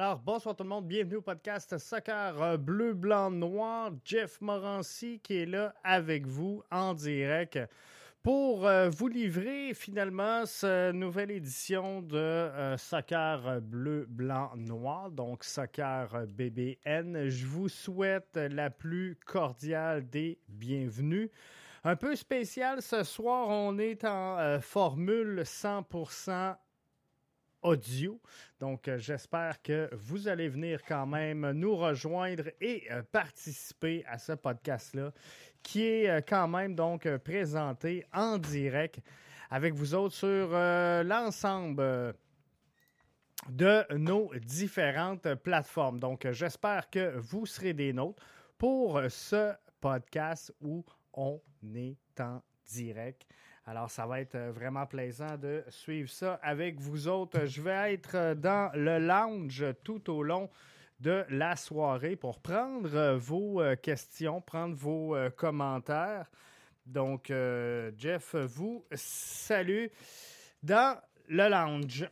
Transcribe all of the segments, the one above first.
Alors, bonsoir tout le monde, bienvenue au podcast Soccer euh, Bleu, Blanc, Noir. Jeff Morancy qui est là avec vous en direct pour euh, vous livrer finalement cette nouvelle édition de euh, Soccer Bleu, Blanc, Noir, donc Soccer BBN. Je vous souhaite la plus cordiale des bienvenues. Un peu spécial ce soir, on est en formule 100% audio. Donc, euh, j'espère que vous allez venir quand même nous rejoindre et euh, participer à ce podcast-là, qui est euh, quand même donc présenté en direct avec vous autres sur l'ensemble de nos différentes plateformes. Donc, j'espère que vous serez des nôtres pour ce podcast où on est en direct. Alors, ça va être euh, vraiment plaisant de suivre ça avec vous autres. Je vais être euh, dans le lounge tout au long de la soirée pour prendre euh, vos questions, prendre vos commentaires. Donc, Jeff vous salue dans le lounge.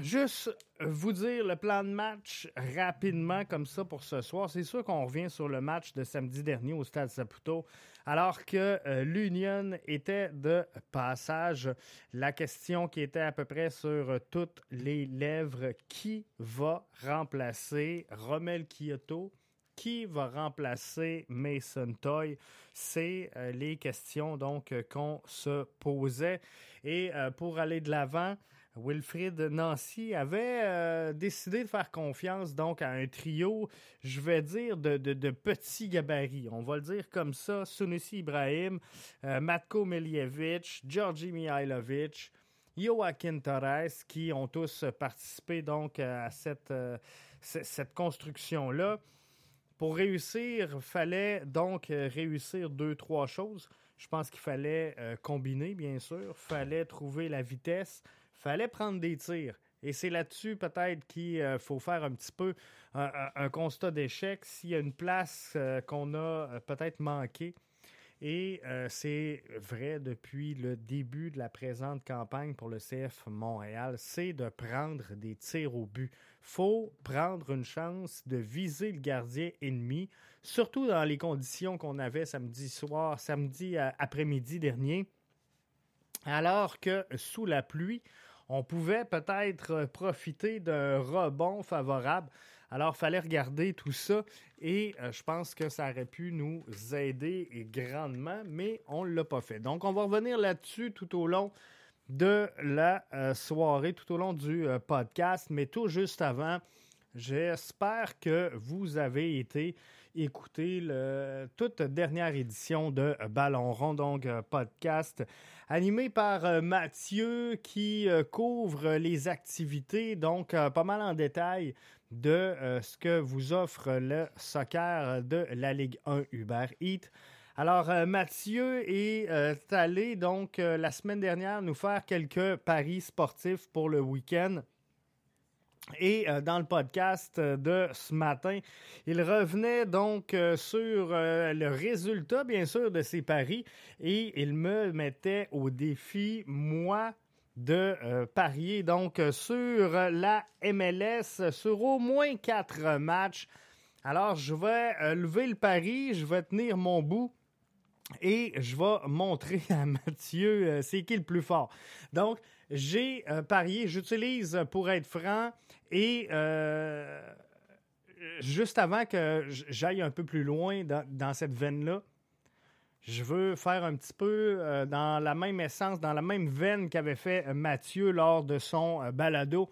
Juste vous dire le plan de match rapidement comme ça pour ce soir. C'est sûr qu'on revient sur le match de samedi dernier au Stade Saputo. Alors que euh, l'Union était de passage, la question qui était à peu près sur euh, toutes les lèvres, qui va remplacer Romel Kyoto? Qui va remplacer Mason Toy? C'est euh, les questions donc qu'on se posait. Et pour aller de l'avant, Wilfrid Nancy avait euh, décidé de faire confiance donc à un trio, je vais dire, de, de, petits gabarits. On va le dire comme ça. Sunusi Ibrahim, euh, Matko Miljevic, Georgi Mihailovic, Joaquin Torres, qui ont tous participé donc à cette, euh, cette construction-là. Pour réussir, fallait donc euh, réussir deux, trois choses. Je pense qu'il fallait euh, combiner, bien sûr. fallait trouver la vitesse. Fallait prendre des tirs. Et c'est là-dessus peut-être qu'il euh, faut faire un petit peu un, un- un constat d'échec. S'il y a une place euh, qu'on a euh, peut-être manquée, et euh, c'est vrai depuis le début de la présente campagne pour le CF Montréal, c'est de prendre des tirs au but. faut prendre une chance de viser le gardien ennemi, surtout dans les conditions qu'on avait samedi soir, samedi euh, après-midi dernier, alors que sous la pluie, on pouvait peut-être euh, profiter d'un rebond favorable. Alors, il fallait regarder tout ça et euh, je pense que ça aurait pu nous aider grandement, mais on ne l'a pas fait. Donc, on va revenir là-dessus tout au long de la euh, soirée, tout au long du podcast, mais tout juste avant, j'espère que vous avez été écouter le, toute dernière édition de Ballon rond, donc euh, podcast animé par euh, Mathieu qui euh, couvre les activités, donc pas mal en détail de ce que vous offre le soccer de la Ligue 1 Uber Eats. Alors, Mathieu est allé donc la semaine dernière nous faire quelques paris sportifs pour le week-end. Et euh, dans le podcast euh, de ce matin, il revenait donc euh, sur le résultat, bien sûr, de ses paris et il me mettait au défi, moi, de parier donc sur la MLS sur au moins quatre matchs. Alors, je vais lever le pari, je vais tenir mon bout et je vais montrer à Mathieu c'est qui le plus fort. Donc, j'ai euh, parié, j'utilise pour être franc et euh, juste avant que j'aille un peu plus loin dans, cette veine-là, je veux faire un petit peu euh, dans la même essence, dans la même veine qu'avait fait Mathieu lors de son balado.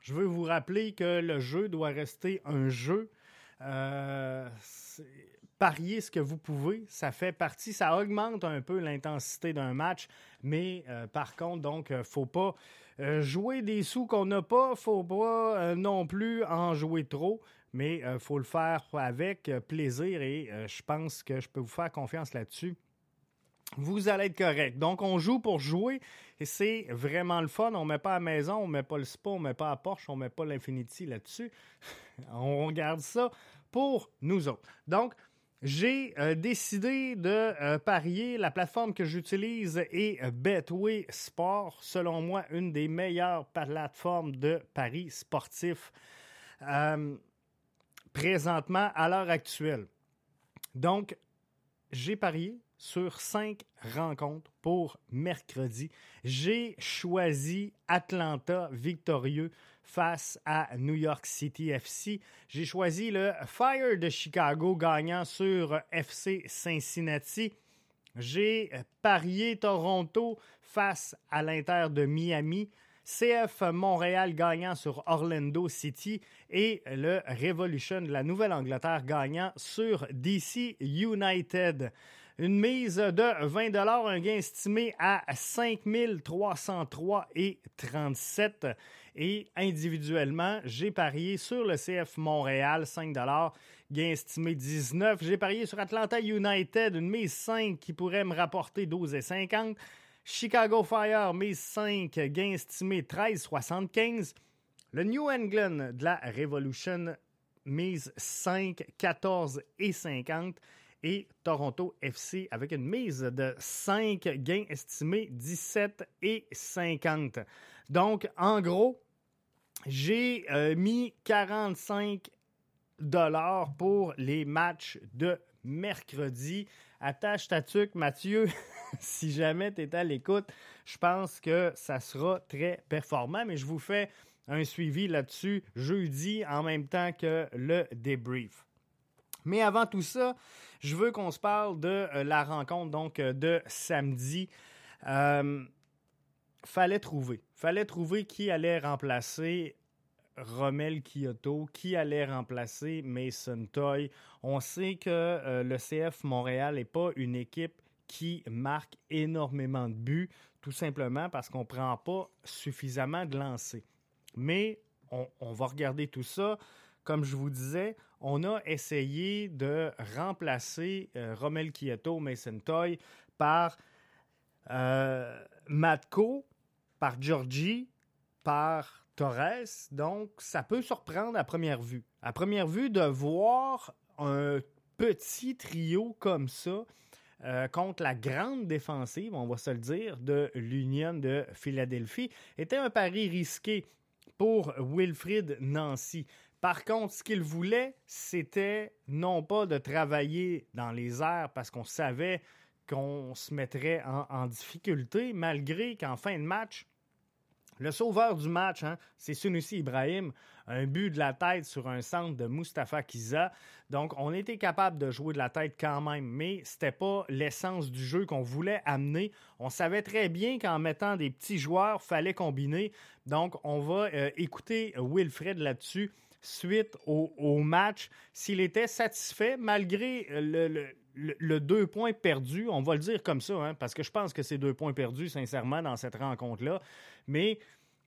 Je veux vous rappeler que le jeu doit rester un jeu. Parier ce que vous pouvez, ça fait partie, ça augmente un peu l'intensité d'un match, mais euh, par contre, donc, euh, faut pas euh, jouer des sous qu'on n'a pas, faut pas non plus en jouer trop, mais faut le faire avec plaisir et je pense que je peux vous faire confiance là-dessus vous allez être correct. Donc, on joue pour jouer et c'est vraiment le fun. On ne met pas à la maison, on ne met pas le spa, on ne met pas à Porsche, on ne met pas l'Infinity là-dessus. on garde ça pour nous autres. Donc, j'ai euh, décidé de euh, parier. La plateforme que j'utilise est euh, Betway Sport. Selon moi, une des meilleures plateformes de paris sportifs présentement à l'heure actuelle. Donc, j'ai parié sur cinq rencontres pour mercredi. J'ai choisi Atlanta victorieux face à New York City FC. J'ai choisi le Fire de Chicago gagnant sur FC Cincinnati. J'ai parié Toronto face à l'Inter de Miami. CF Montréal gagnant sur Orlando City et le Revolution de la Nouvelle-Angleterre gagnant sur DC United. Une mise de 20 un gain estimé à 5 303 et 37 et individuellement, j'ai parié sur le CF Montréal 5 gain estimé 19. J'ai parié sur Atlanta United une mise 5 qui pourrait me rapporter 12 et 50. Chicago Fire, mise 5, gain estimé 13,75. Le New England de la Revolution, mise 5, 14 et 50. Et Toronto FC avec une mise de 5, gain estimé 17 et 50. Donc, en gros, j'ai euh, mis 45 dollars pour les matchs de mercredi. Attache ta tuque, Mathieu. si jamais tu es à l'écoute, je pense que ça sera très performant, mais je vous fais un suivi là-dessus jeudi en même temps que le débrief. Mais avant tout ça, je veux qu'on se parle de euh, la rencontre donc euh, de samedi. Fallait trouver. Fallait trouver qui allait remplacer Romel Kyoto, qui allait remplacer Mason Toy. On sait que euh, le CF Montréal n'est pas une équipe qui marque énormément de buts, tout simplement parce qu'on ne prend pas suffisamment de lancers. Mais on, va regarder tout ça. Comme je vous disais, on a essayé de remplacer euh, Romel Kyoto, Mason Toy par euh, Matko, par Georgie, par Torres. Donc, ça peut surprendre à première vue. À première vue, de voir un petit trio comme ça euh, contre la grande défensive, on va se le dire, de l'Union de Philadelphie, était un pari risqué pour Wilfrid Nancy. Par contre, ce qu'il voulait, c'était non pas de travailler dans les airs parce qu'on savait qu'on se mettrait en, en difficulté, malgré qu'en fin de match, le sauveur du match, hein, c'est Sunusi Ibrahim, un but de la tête sur un centre de Mustapha Kiza. Donc, on était capable de jouer de la tête quand même, mais c'était pas l'essence du jeu qu'on voulait amener. On savait très bien qu'en mettant des petits joueurs, fallait combiner. Donc, on va euh, écouter Wilfred là-dessus suite au, match. S'il était satisfait, malgré le, le deux points perdus, on va le dire comme ça, hein, parce que je pense que c'est deux points perdus, sincèrement, dans cette rencontre-là. Mais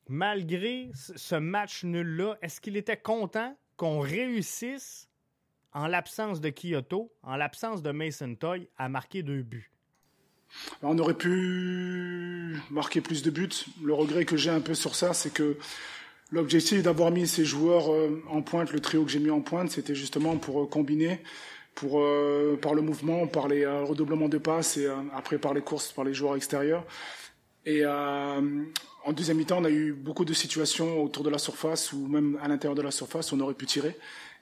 malgré ce match nul-là, est-ce qu'il était content qu'on réussisse en l'absence de Kyoto, en l'absence de Mason Toy, a marqué deux buts? On aurait pu marquer plus de buts. Le regret que j'ai un peu sur ça, c'est que l'objectif d'avoir mis ces joueurs euh, en pointe, le trio que j'ai mis en pointe, c'était justement pour euh, combiner, pour euh, par le mouvement, par les redoublements de passes et après par les courses, par les joueurs extérieurs. Et en deuxième mi-temps, on a eu beaucoup de situations autour de la surface ou même à l'intérieur de la surface, où on aurait pu tirer.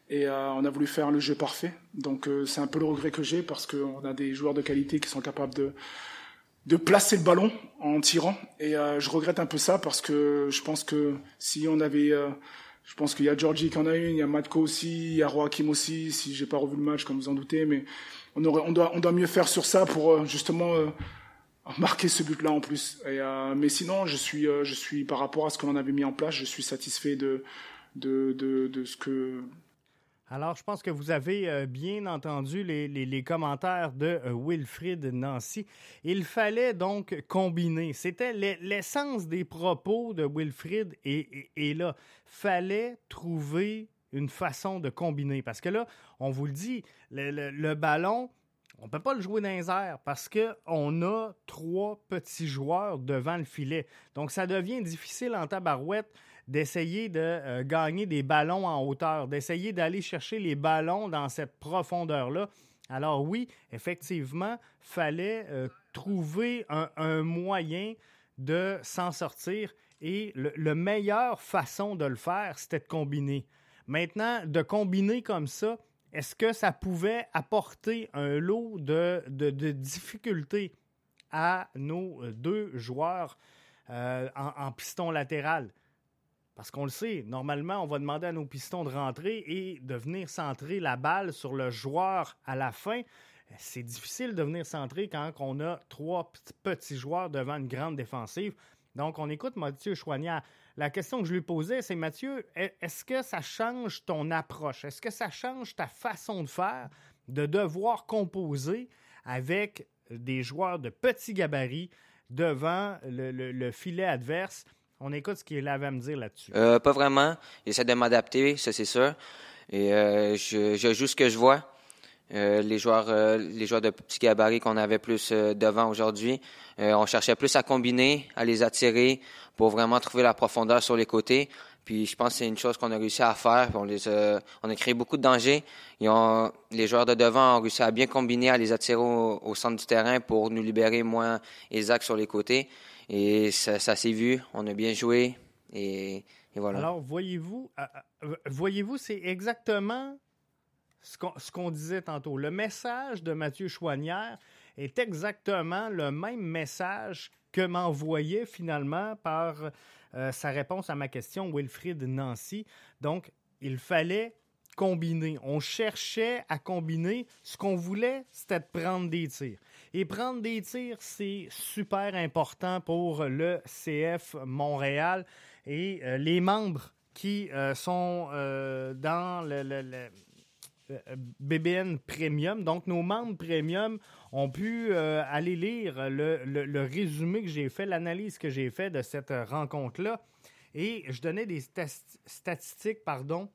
Et on a voulu faire le jeu parfait. Donc c'est un peu le regret que j'ai parce qu'on a des joueurs de qualité qui sont capables de de placer le ballon en tirant. Et euh, je regrette un peu ça parce que je pense que si on avait, euh, je pense qu'il y a Georgie qui en a une, il y a Matko aussi, il y a Joachim aussi. Si j'ai pas revu le match, comme vous en doutez, mais on doit, on doit mieux faire sur ça pour euh, justement marquer ce but-là en plus. Et, mais sinon, je suis, je suis par rapport à ce que l'on avait mis en place, je suis satisfait de, de, de, ce que alors, je pense que vous avez euh, bien entendu les, commentaires de euh, Wilfrid Nancy. Il fallait donc combiner. C'était l'essence des propos de Wilfrid et, et, là, fallait trouver une façon de combiner. Parce que là, on vous le dit, le, ballon, on ne peut pas le jouer dans les parce qu'on a trois petits joueurs devant le filet. Donc, ça devient difficile en tabarouette d'essayer de euh, gagner des ballons en hauteur, d'essayer d'aller chercher les ballons dans cette profondeur-là. Alors oui, effectivement, fallait euh, trouver un, moyen de s'en sortir et le, meilleure façon de le faire, c'était de combiner. Maintenant, de combiner comme ça, est-ce que ça pouvait apporter un lot de, difficultés à nos deux joueurs euh, en, piston latéral? Parce qu'on le sait, normalement, on va demander à nos pistons de rentrer et de venir centrer la balle sur le joueur à la fin. C'est difficile de venir centrer quand on a trois petits joueurs devant une grande défensive. Donc, on écoute Mathieu Chouanière. La question que je lui posais, c'est Mathieu, est-ce que ça change ton approche? Est-ce que ça change ta façon de faire, de devoir composer avec des joueurs de petits gabarits devant le filet adverse? On écoute ce qu'il avait à me dire là-dessus. Euh, pas vraiment. J'essaie de m'adapter, ça c'est sûr. Et euh, je, joue ce que je vois. Euh, les joueurs, euh, les joueurs de petit gabarit qu'on avait plus euh, devant aujourd'hui, on cherchait plus à combiner, à les attirer pour vraiment trouver la profondeur sur les côtés. Puis je pense que c'est une chose qu'on a réussi à faire. On, les on a créé beaucoup de dangers. ont, les joueurs de devant ont réussi à bien combiner, à les attirer au, au centre du terrain pour nous libérer moins Isaac sur les côtés. Et ça, s'est vu, on a bien joué. Et, voilà. Alors, voyez-vous, euh, euh, voyez-vous, c'est exactement ce qu'on disait tantôt. Le message de Mathieu Chouanière est exactement le même message que m'envoyait finalement par euh, sa réponse à ma question Wilfrid Nancy. Donc, il fallait combiner. On cherchait à combiner. Ce qu'on voulait, c'était prendre des tirs. Et prendre des tirs, c'est super important pour le CF Montréal et euh, les membres qui euh, sont dans le, BBN Premium. Donc, nos membres Premium ont pu aller lire le, résumé que j'ai fait, l'analyse que j'ai fait de cette rencontre-là. Et je donnais des statistiques, pardon,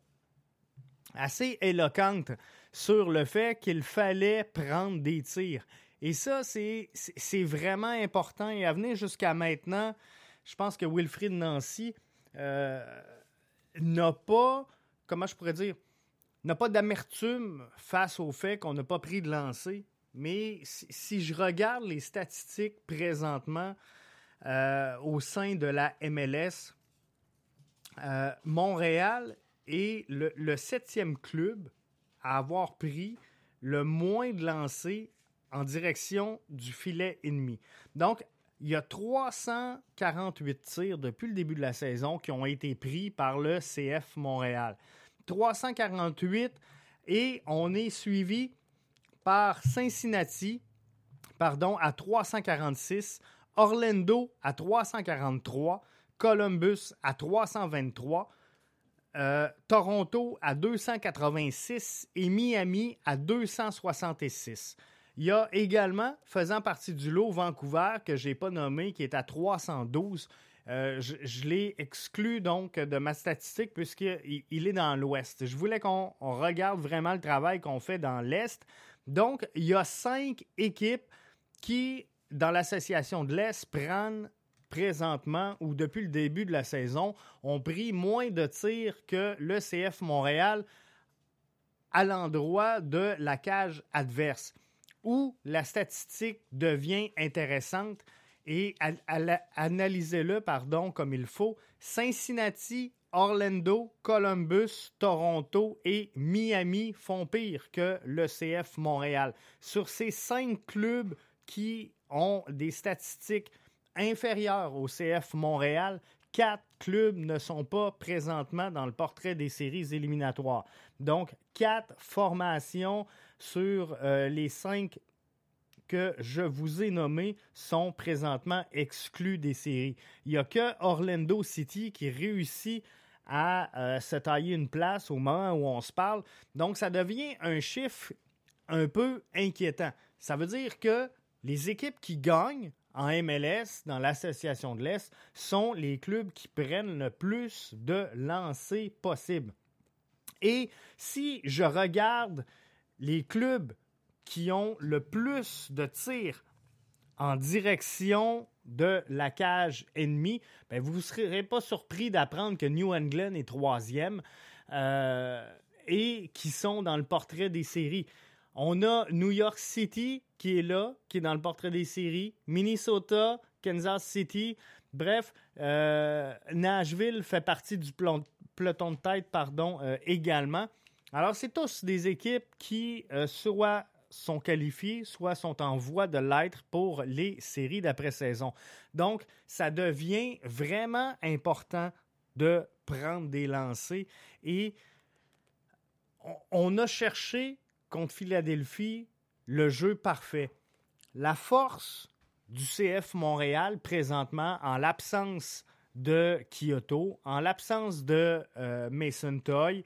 assez éloquentes sur le fait qu'il fallait prendre des tirs. Et ça, c'est vraiment important. Et à venir jusqu'à maintenant, je pense que Wilfried Nancy euh, n'a pas, comment je pourrais dire, n'a pas d'amertume face au fait qu'on n'a pas pris de lancer. Mais si, je regarde les statistiques présentement euh, au sein de la MLS, euh, Montréal est le, le, septième club à avoir pris le moins de lancers en direction du filet ennemi. Donc, il y a 348 tirs depuis le début de la saison qui ont été pris par le CF Montréal. 348 et on est suivi par Cincinnati pardon, à 346, Orlando à 343, Columbus à 323, euh, Toronto à 286 et Miami à 266. Il y a également, faisant partie du lot, Vancouver, que je n'ai pas nommé, qui est à 312. Euh, je, l'ai exclu donc de ma statistique puisqu'il il est dans l'Ouest. Je voulais qu'on on regarde vraiment le travail qu'on fait dans l'Est. Donc, il y a cinq équipes qui, dans l'association de l'Est, prennent présentement ou depuis le début de la saison, ont pris moins de tirs que le CF Montréal à l'endroit de la cage adverse, où la statistique devient intéressante et al- al- analysez-le pardon comme il faut. Cincinnati, Orlando, Columbus, Toronto et Miami font pire que le CF Montréal. Sur ces cinq clubs qui ont des statistiques inférieures au CF Montréal, quatre clubs ne sont pas présentement dans le portrait des séries éliminatoires. Donc, quatre formations sur euh, les cinq que je vous ai nommés sont présentement exclus des séries. Il n'y a que Orlando City qui réussit à euh, se tailler une place au moment où on se parle. Donc, ça devient un chiffre un peu inquiétant. Ça veut dire que les équipes qui gagnent en MLS, dans l'Association de l'Est, sont les clubs qui prennent le plus de lancers possible. Et si je regarde les clubs qui ont le plus de tirs en direction de la cage ennemie, ben vous ne serez pas surpris d'apprendre que New England est troisième euh, et qui sont dans le portrait des séries. On a New York City qui est là, qui est dans le portrait des séries, Minnesota, Kansas City, bref, euh, Nashville fait partie du peloton de tête pardon, euh, également. Alors, c'est tous des équipes qui soit sont qualifiées, soit sont en voie de l'être pour les séries d'après-saison. Donc, ça devient vraiment important de prendre des lancers et on, on a cherché contre Philadelphie le jeu parfait. La force du CF Montréal présentement, en l'absence de Kyoto, en l'absence de euh, Mason Toy,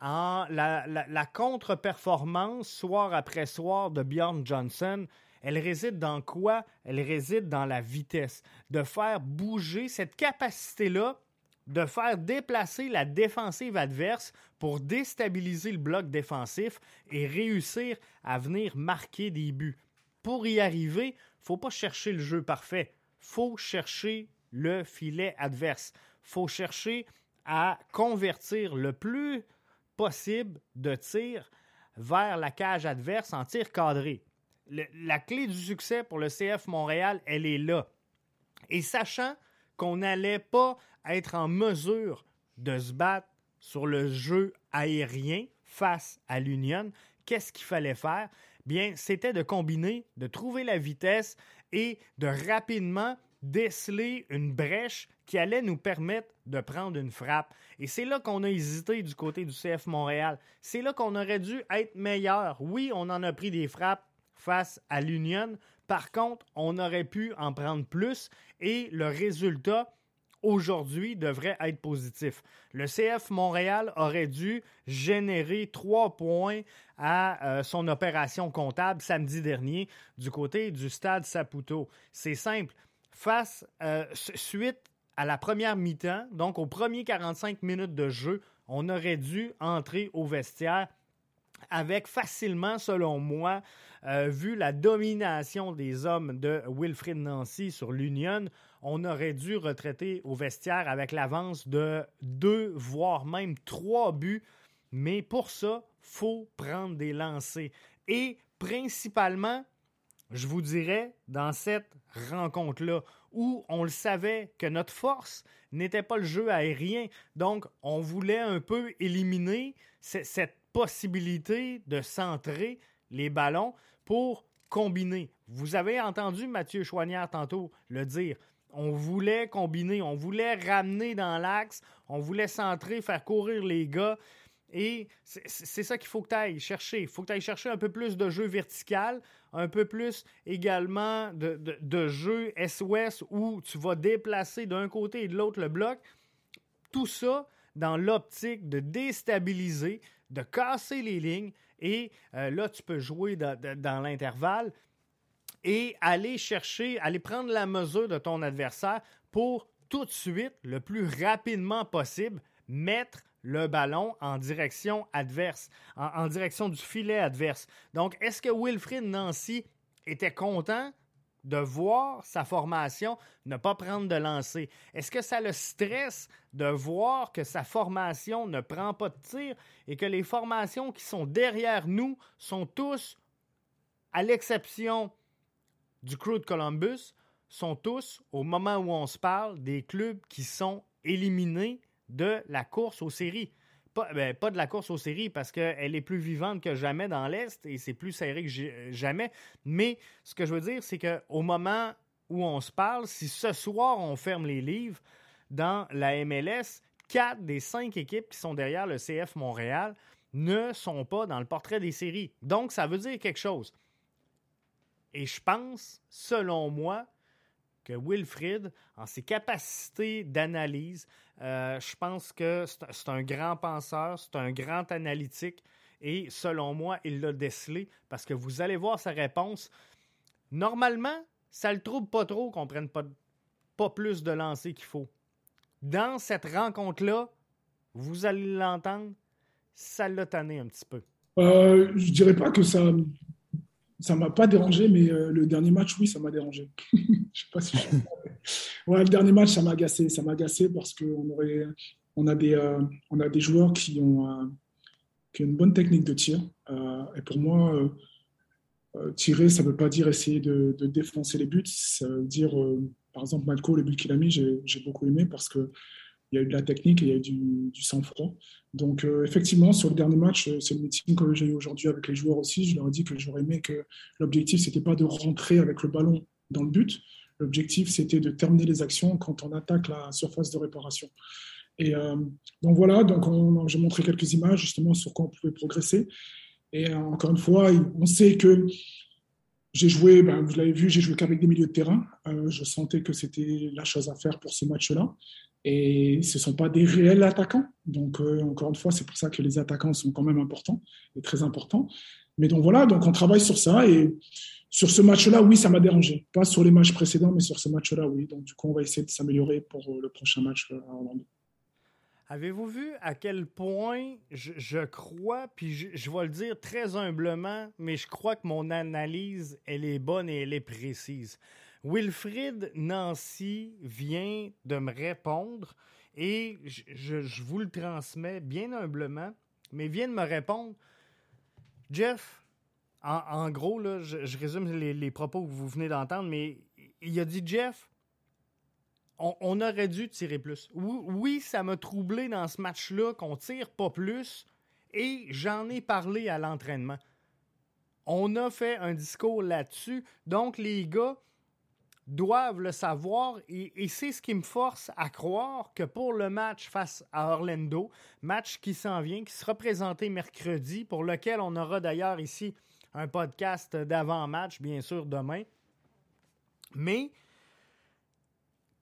la- la contre-performance soir après soir de Bjorn Johnson, elle réside dans quoi? Elle réside dans la vitesse, de faire bouger cette capacité-là de faire déplacer la défensive adverse pour déstabiliser le bloc défensif et réussir à venir marquer des buts. Pour y arriver, faut pas chercher le jeu parfait, faut chercher le filet adverse, faut chercher à convertir le plus possible de tirs vers la cage adverse en tir cadré. La clé du succès pour le CF Montréal, elle est là. Et sachant qu'on n'allait pas être en mesure de se battre sur le jeu aérien face à l'Union, qu'est-ce qu'il fallait faire? Bien, c'était de combiner, de trouver la vitesse et de rapidement déceler une brèche qui allait nous permettre de prendre une frappe. Et c'est là qu'on a hésité du côté du CF Montréal. C'est là qu'on aurait dû être meilleur. Oui, on en a pris des frappes face à l'Union. Par contre, on aurait pu en prendre plus et le résultat aujourd'hui devrait être positif. Le CF Montréal aurait dû générer trois points à euh, son opération comptable samedi dernier du côté du stade Saputo. C'est simple. Face, euh, suite à la première mi-temps, donc aux premiers 45 minutes de jeu, on aurait dû entrer au vestiaire avec facilement, selon moi, euh, vu la domination des hommes de Wilfrid Nancy sur l'Union, on aurait dû retraiter au vestiaire avec l'avance de deux, voire même trois buts. Mais pour ça, faut prendre des lancers. Et principalement, je vous dirais, dans cette rencontre-là, où on le savait que notre force n'était pas le jeu aérien. Donc, on voulait un peu éliminer ce- cette possibilité de centrer les ballons pour combiner. Vous avez entendu Mathieu Chouanière tantôt le dire. On voulait combiner, on voulait ramener dans l'axe, on voulait centrer, faire courir les gars. Et c'est ça qu'il faut que tu ailles chercher. Il faut que tu ailles chercher un peu plus de jeu vertical, un peu plus également de, de, SOS où tu vas déplacer d'un côté et de l'autre le bloc. Tout ça dans l'optique de déstabiliser, de casser les lignes. Et euh, là, tu peux jouer dans l'intervalle et aller chercher, aller prendre la mesure de ton adversaire pour tout de suite, le plus rapidement possible, mettre le ballon en direction adverse, en, direction du filet adverse. Donc, est-ce que Wilfrid Nancy était content de voir sa formation ne pas prendre de lancer? Est-ce que ça le stresse de voir que sa formation ne prend pas de tir et que les formations qui sont derrière nous sont tous, à l'exception du crew de Columbus, sont tous, au moment où on se parle, des clubs qui sont éliminés de la course aux séries. Pas, ben, pas de la course aux séries parce qu'elle est plus vivante que jamais dans l'Est et c'est plus serré que jamais. Mais ce que je veux dire, c'est qu'au moment où on se parle, si ce soir on ferme les livres dans la MLS, quatre des cinq équipes qui sont derrière le CF Montréal ne sont pas dans le portrait des séries. Donc, ça veut dire quelque chose. Et je pense, selon moi, que Wilfrid, en ses capacités d'analyse, euh, je pense que c'est un grand penseur, c'est un grand analytique et selon moi, il l'a décelé parce que vous allez voir sa réponse. Normalement, ça le trouble pas trop qu'on prenne pas, pas plus de lancers qu'il faut. Dans cette rencontre-là, vous allez l'entendre, ça l'a tanné un petit peu. Euh, je dirais pas que ça ça m'a pas dérangé, mais euh, le dernier match, oui, ça m'a dérangé. je sais pas si ouais, le dernier match, ça m'a agacé. Ça m'a agacé parce qu'on aurait, on a des, euh, a des joueurs qui ont, euh, qui ont une bonne technique de tir. et pour moi, tirer, ça ne veut pas dire essayer de, de, défoncer les buts. Ça veut dire, par exemple, Malco, le but qu'il a mis, j'ai beaucoup aimé parce que il y a eu de la technique et il y a eu du, sang-froid. Donc, euh, effectivement, sur le dernier match, euh, c'est le meeting que j'ai eu aujourd'hui avec les joueurs aussi. Je leur ai dit que j'aurais aimé que l'objectif, c'était pas de rentrer avec le ballon dans le but. L'objectif, c'était de terminer les actions quand on attaque la surface de réparation. Et euh, donc voilà, donc j'ai montré quelques images justement sur quoi on pouvait progresser. Et encore une fois, on sait que j'ai joué, ben, vous l'avez vu, j'ai joué qu'avec des milieux de terrain. je sentais que c'était la chose à faire pour ce match-là. Et ce ne sont pas des réels attaquants. Donc, euh, encore une fois, c'est pour ça que les attaquants sont quand même importants et très importants. Mais donc voilà, donc on travaille sur ça. Et sur ce match-là, oui, ça m'a dérangé. Pas sur les matchs précédents, mais sur ce match-là, oui. Donc du coup, on va essayer de s'améliorer pour euh, le prochain match euh, à Orlando. Avez-vous vu à quel point je, crois, puis je, je, vais le dire très humblement, mais je crois que mon analyse, elle est bonne et elle est précise. Wilfrid Nancy vient de me répondre et je, vous le transmets bien humblement, mais vient de me répondre. Jeff, en, gros, là, je, résume les, propos que vous venez d'entendre, mais il a dit Jeff, on, aurait dû tirer plus. Oui, ça m'a troublé dans ce match-là qu'on tire pas plus et j'en ai parlé à l'entraînement. On a fait un discours là-dessus. Donc, les gars, doivent le savoir et, c'est ce qui me force à croire que pour le match face à Orlando, match qui s'en vient, qui sera présenté mercredi, pour lequel on aura d'ailleurs ici un podcast d'avant-match, bien sûr, demain. Mais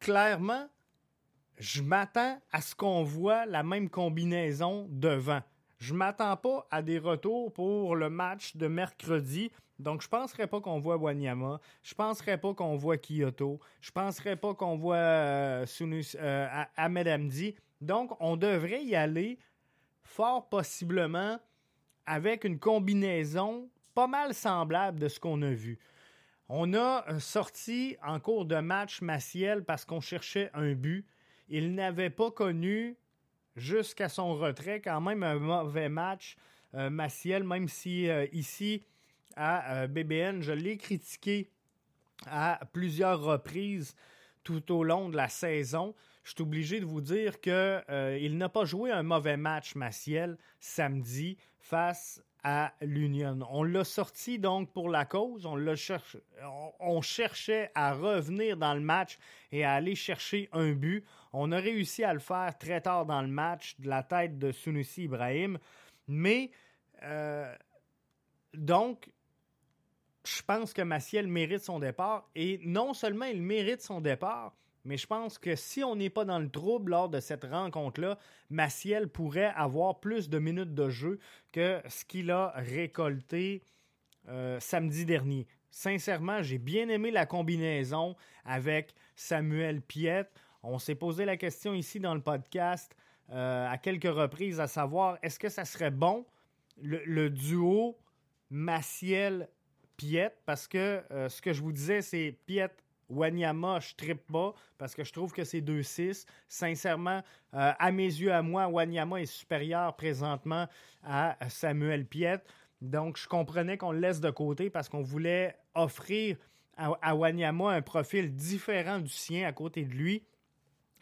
clairement, je m'attends à ce qu'on voit la même combinaison devant. Je m'attends pas à des retours pour le match de mercredi donc, je penserais pas qu'on voit Wanyama. Je penserais pas qu'on voit Kyoto. Je penserais pas qu'on voit euh, euh, Ahmed. Donc, on devrait y aller fort possiblement avec une combinaison pas mal semblable de ce qu'on a vu. On a euh, sorti en cours de match Maciel parce qu'on cherchait un but. Il n'avait pas connu jusqu'à son retrait quand même un mauvais match Maciel, même si ici à euh, BBN. Je l'ai critiqué à plusieurs reprises tout au long de la saison. Je suis obligé de vous dire qu'il euh, n'a pas joué un mauvais match, Maciel, samedi, face à l'Union. On l'a sorti donc pour la cause. On, on, cherchait à revenir dans le match et à aller chercher un but. On a réussi à le faire très tard dans le match de la tête de Sunusi Ibrahim. Mais euh, donc, je pense que Maciel mérite son départ. Et non seulement il mérite son départ, mais je pense que si on n'est pas dans le trouble lors de cette rencontre-là, Maciel pourrait avoir plus de minutes de jeu que ce qu'il a récolté euh, samedi dernier. Sincèrement, j'ai bien aimé la combinaison avec Samuel Piette. On s'est posé la question ici dans le podcast euh, à quelques reprises, à savoir, est-ce que ça serait bon, le, le duo Maciel-Piette? Parce que euh, ce que je vous disais, c'est Piette Wanyama, je trippe pas parce que je trouve que c'est 2-6. Sincèrement, euh, à mes yeux, à moi, Wanyama est supérieur présentement à Samuel Piette. Donc, je comprenais qu'on le laisse de côté parce qu'on voulait offrir à Wanyama un profil différent du sien à côté de lui.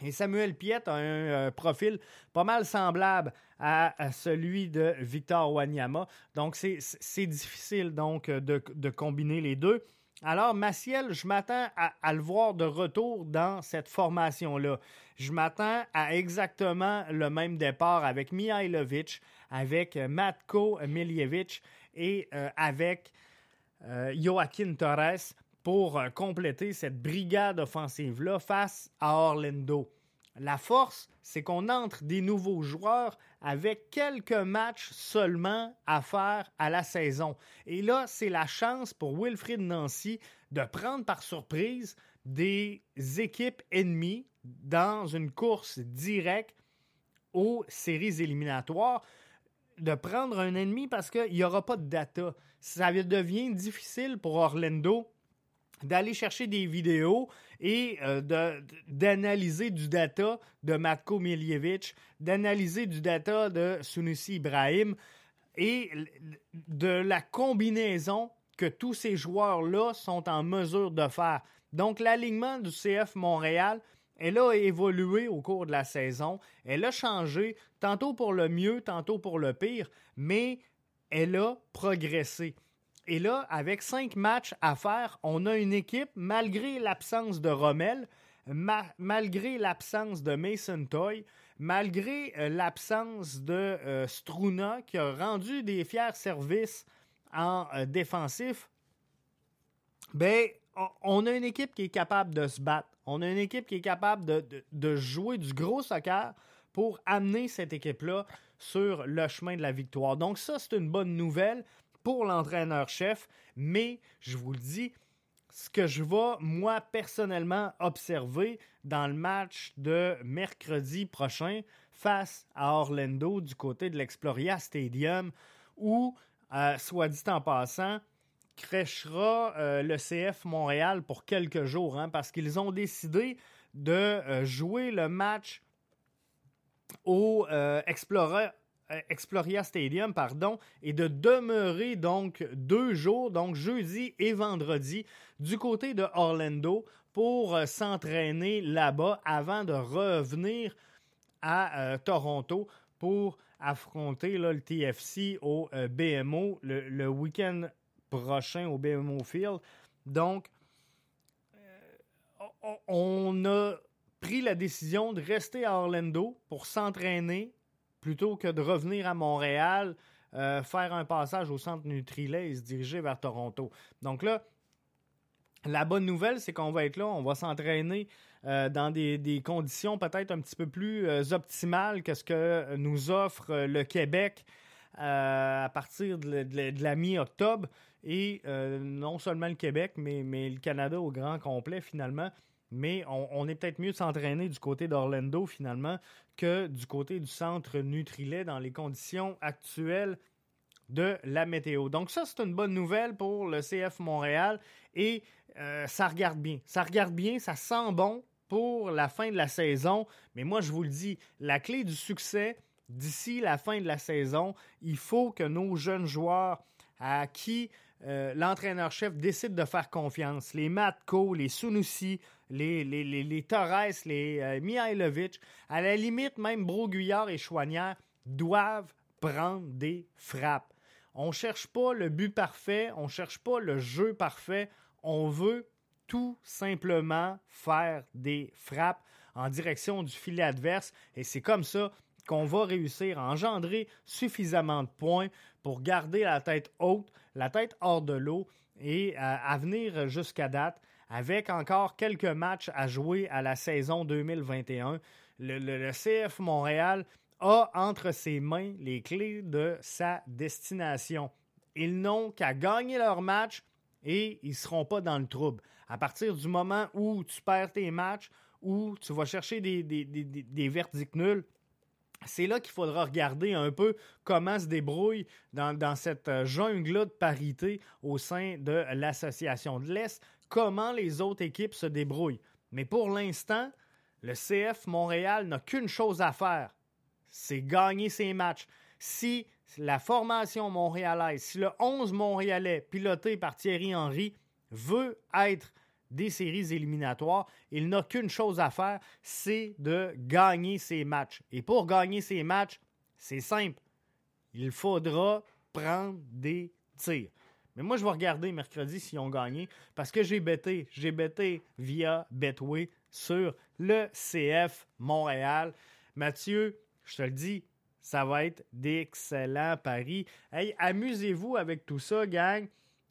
Et Samuel Piette a un euh, profil pas mal semblable à, celui de Victor Wanyama. Donc, c'est difficile donc de, de combiner les deux. Alors, Maciel, je m'attends à, le voir de retour dans cette formation-là. Je m'attends à exactement le même départ avec Mihailovic, avec euh, Matko Miljevic et euh, avec euh, Torres pour euh, compléter cette brigade offensive-là face à Orlando. La force, c'est qu'on entre des nouveaux joueurs avec quelques matchs seulement à faire à la saison. Et là, c'est la chance pour Wilfrid Nancy de prendre par surprise des équipes ennemies dans une course directe aux séries éliminatoires de prendre un ennemi parce qu'il n'y aura pas de data. Ça devient difficile pour Orlando d'aller chercher des vidéos et euh, d'analyser du data de Matko Miljevic, d'analyser du data de Sunusi Ibrahim et de la combinaison que tous ces joueurs-là sont en mesure de faire. Donc l'alignement du CF Montréal, elle a évolué au cours de la saison, elle a changé, tantôt pour le mieux, tantôt pour le pire, mais elle a progressé. Et là, avec cinq matchs à faire, on a une équipe, malgré l'absence de Rommel, ma- malgré l'absence de Mason Toy, malgré euh, l'absence de euh, Struna, qui a rendu des fiers services en euh, défensif, ben, on- a une équipe qui est capable de se battre. On a une équipe qui est capable de jouer du gros soccer pour amener cette équipe-là sur le chemin de la victoire. Donc ça, c'est une bonne nouvelle pour l'entraîneur-chef, mais je vous le dis, ce que je vais, moi, personnellement, observer dans le match de mercredi prochain face à Orlando du côté de l'Exploria Stadium, où, euh, soit dit en passant, crèchera euh, le CF Montréal pour quelques jours, hein, parce qu'ils ont décidé de euh, jouer le match au euh, Exploria Stadium, pardon, et de demeurer donc deux jours, donc jeudi et vendredi, du côté de Orlando pour euh, s'entraîner là-bas avant de revenir à euh, Toronto pour affronter le TFC au euh, BMO le, week-end prochain au BMO Field. Donc, euh, on- on a pris la décision de rester à Orlando pour s'entraîner plutôt que de revenir à Montréal, euh, faire un passage au centre Nutrilait et se diriger vers Toronto. Donc là, la bonne nouvelle, c'est qu'on va être là, on va s'entraîner euh, dans des, conditions peut-être un petit peu plus euh, optimales que ce que nous offre le Québec à partir de, la mi-octobre. Et non seulement le Québec, mais le Canada au grand complet finalement. Mais on, est peut-être mieux s'entraîner du côté d'Orlando finalement que du côté du centre Nutrilait dans les conditions actuelles de la météo. Donc ça, c'est une bonne nouvelle pour le CF Montréal et euh, ça regarde bien. Ça regarde bien, ça sent bon pour la fin de la saison. Mais moi, je vous le dis, la clé du succès d'ici la fin de la saison, il faut que nos jeunes joueurs à qui euh, l'entraîneur-chef décide de faire confiance, les Matko, les Sunusi, les, les, les, les Torres, les euh, Mihailovic, à la limite même Broguillard et Chouanière doivent prendre des frappes. On cherche pas le but parfait, on cherche pas le jeu parfait, on veut tout simplement faire des frappes en direction du filet adverse. Et c'est comme ça qu'on va réussir à engendrer suffisamment de points pour garder la tête haute, la tête hors de l'eau et à, à venir jusqu'à date avec encore quelques matchs à jouer à la saison 2021. Le, CF Montréal a entre ses mains les clés de sa destination. Ils n'ont qu'à gagner leur match et ils ne seront pas dans le trouble. À partir du moment où tu perds tes matchs où tu vas chercher des, des, des, des verdicts nuls, c'est là qu'il faudra regarder un peu comment se débrouille dans, cette euh, jungle de parité au sein de l'Association de l'Est, comment les autres équipes se débrouillent. Mais pour l'instant, le CF Montréal n'a qu'une chose à faire, c'est gagner ses matchs. Si la formation montréalaise, si le 11 montréalais piloté par Thierry Henry veut être des séries éliminatoires, il n'a qu'une chose à faire, c'est de gagner ses matchs. Et pour gagner ses matchs, c'est simple. Il faudra prendre des tirs. Mais moi, je vais regarder mercredi s'ils ont gagné parce que j'ai bêté. J'ai bêté via Betway sur le CF Montréal. Mathieu, je te le dis, ça va être d'excellents paris. Hey, amusez-vous avec tout ça, gang.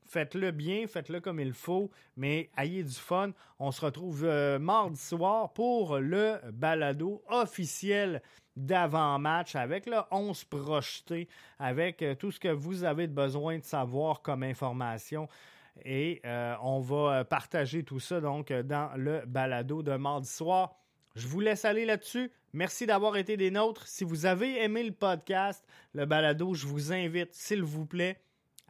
Faites-le bien, faites-le comme il faut, mais ayez du fun. On se retrouve euh, mardi soir pour le balado officiel d'avant-match avec le 11 projeté, avec euh, tout ce que vous avez besoin de savoir comme information. Et euh, on va partager tout ça donc dans le balado de mardi soir. Je vous laisse aller là-dessus. Merci d'avoir été des nôtres. Si vous avez aimé le podcast, le balado, je vous invite, s'il vous plaît,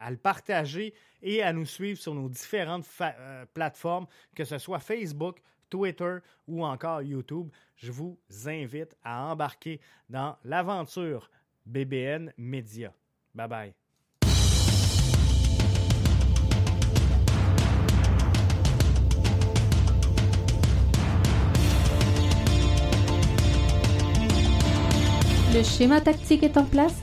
à le partager et à nous suivre sur nos différentes euh, plateformes, que ce soit Facebook, Twitter ou encore YouTube. Je vous invite à embarquer dans l'aventure BBN Media. Bye bye. Le schéma tactique est en place,